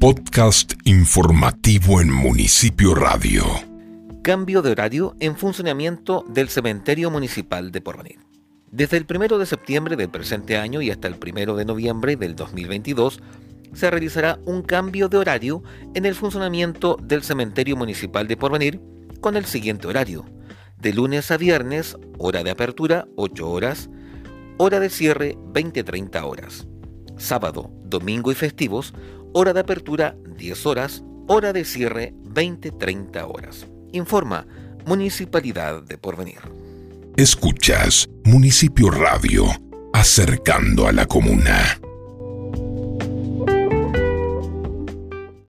podcast informativo en Municipio Radio. Cambio de horario en funcionamiento del Cementerio Municipal de Porvenir. Desde el 1 de septiembre del presente año y hasta el 1 de noviembre del 2022, se realizará un cambio de horario en el funcionamiento del Cementerio Municipal de Porvenir con el siguiente horario. De lunes a viernes, hora de apertura 8 horas, hora de cierre 20-30 horas. Sábado, domingo y festivos, hora de apertura 10 horas, hora de cierre 20-30 horas. Informa Municipalidad de Porvenir. Escuchas Municipio Radio, acercando a la comuna.